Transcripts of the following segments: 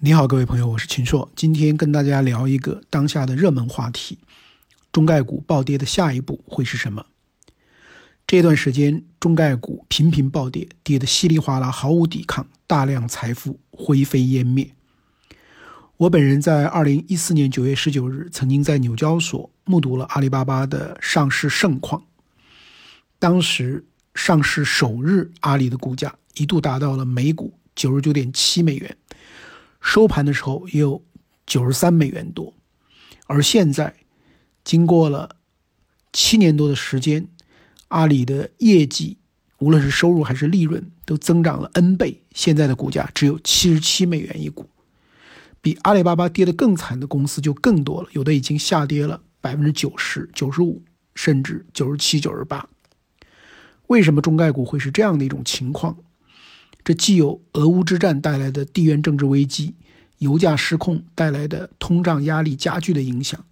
你好，各位朋友，我是秦朔，今天跟大家聊一个当下的热门话题：中概股暴跌的下一步会是什么？这段时间，中概股频频暴跌，跌得稀里哗啦，毫无抵抗，大量财富灰飞烟灭。我本人在二零一四年九月十九日，曾经在纽交所目睹了阿里巴巴的上市盛况。当时上市首日，阿里的股价一度达到了每股九十九点七美元。收盘的时候也有九十三美元多，而现在经过了七年多的时间，阿里的业绩无论是收入还是利润都增长了 N 倍，现在的股价只有七十七美元一股，比阿里巴巴跌得更惨的公司就更多了，有的已经下跌了百分之九十九十五，甚至九十七、九十八。为什么中概股会是这样的一种情况？这既有俄乌之战带来的地缘政治危机、油价失控带来的通胀压力加剧的影响，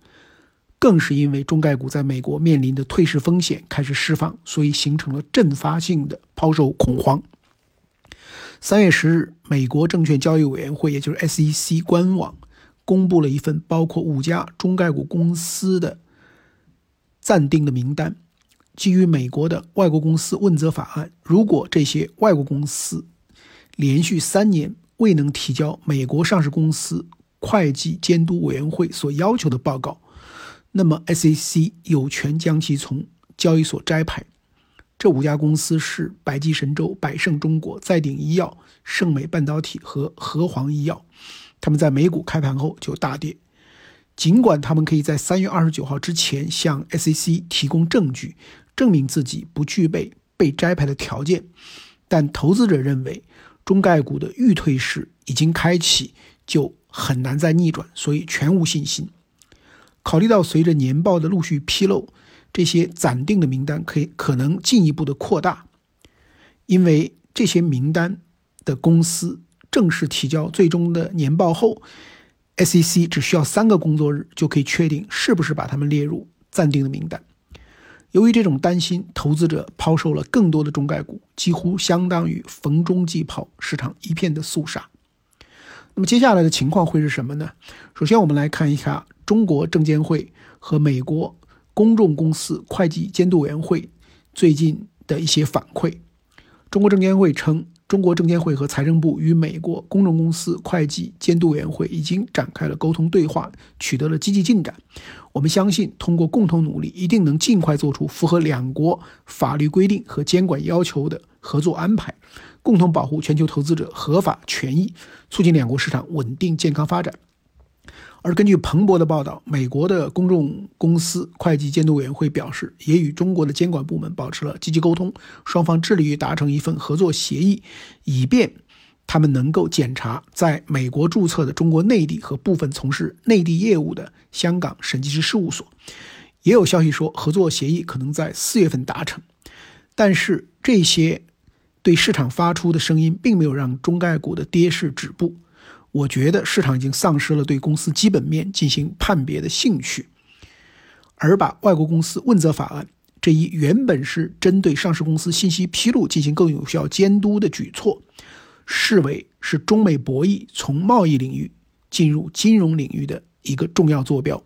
更是因为中概股在美国面临的退市风险开始释放，所以形成了阵发性的抛售恐慌。三月十日，美国证券交易委员会，也就是 SEC 官网公布了一份包括五家中概股公司的暂定的名单。基于美国的外国公司问责法案，如果这些外国公司连续三年未能提交美国上市公司会计监督委员会所要求的报告，那么 SEC 有权将其从交易所摘牌。这五家公司是百济神州、百胜中国、再鼎医药、盛美半导体和和黄医药。他们在美股开盘后就大跌，尽管他们可以在三月二十九号之前向 SEC 提供证据，证明自己不具备被摘牌的条件，但投资者认为。中概股的预退市已经开启，就很难再逆转，所以全无信心。考虑到随着年报的陆续披露，这些暂定的名单可以可能进一步的扩大，因为这些名单的公司正式提交最终的年报后，SEC 只需要三个工作日就可以确定是不是把他们列入暂定的名单。由于这种担心，投资者抛售了更多的中概股，几乎相当于逢中即抛，市场一片的肃杀。那么接下来的情况会是什么呢？首先，我们来看一下中国证监会和美国公众公司会计监督委员会最近的一些反馈。中国证监会称。中国证监会和财政部与美国公众公司会计监督委员会已经展开了沟通对话，取得了积极进展。我们相信，通过共同努力，一定能尽快做出符合两国法律规定和监管要求的合作安排，共同保护全球投资者合法权益，促进两国市场稳定健康发展。而根据彭博的报道，美国的公众公司会计监督委员会表示，也与中国的监管部门保持了积极沟通，双方致力于达成一份合作协议，以便他们能够检查在美国注册的中国内地和部分从事内地业务的香港审计师事务所。也有消息说，合作协议可能在四月份达成，但是这些对市场发出的声音，并没有让中概股的跌势止步。我觉得市场已经丧失了对公司基本面进行判别的兴趣，而把外国公司问责法案这一原本是针对上市公司信息披露进行更有效监督的举措，视为是中美博弈从贸易领域进入金融领域的一个重要坐标。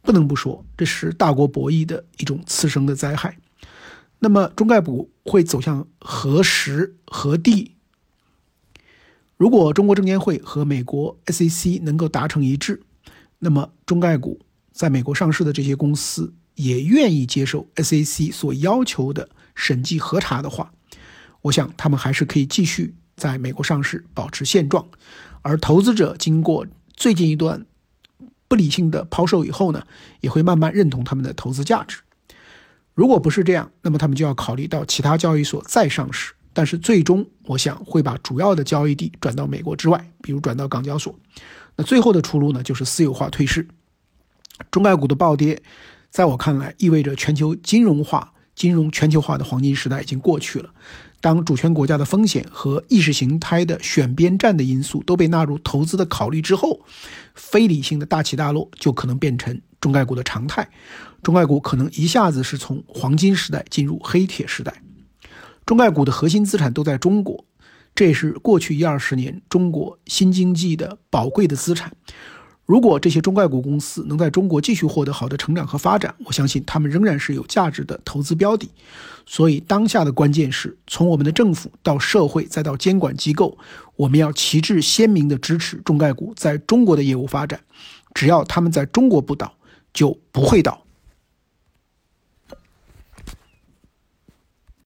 不能不说，这是大国博弈的一种次生的灾害。那么，中概股会走向何时何地？如果中国证监会和美国 SEC 能够达成一致，那么中概股在美国上市的这些公司也愿意接受 SEC 所要求的审计核查的话，我想他们还是可以继续在美国上市，保持现状。而投资者经过最近一段不理性的抛售以后呢，也会慢慢认同他们的投资价值。如果不是这样，那么他们就要考虑到其他交易所再上市。但是最终，我想会把主要的交易地转到美国之外，比如转到港交所。那最后的出路呢，就是私有化退市。中概股的暴跌，在我看来，意味着全球金融化、金融全球化的黄金时代已经过去了。当主权国家的风险和意识形态的选边站的因素都被纳入投资的考虑之后，非理性的大起大落就可能变成中概股的常态。中概股可能一下子是从黄金时代进入黑铁时代。中概股的核心资产都在中国，这是过去一二十年中国新经济的宝贵的资产。如果这些中概股公司能在中国继续获得好的成长和发展，我相信他们仍然是有价值的投资标的。所以，当下的关键是从我们的政府到社会再到监管机构，我们要旗帜鲜明地支持中概股在中国的业务发展。只要他们在中国不倒，就不会倒。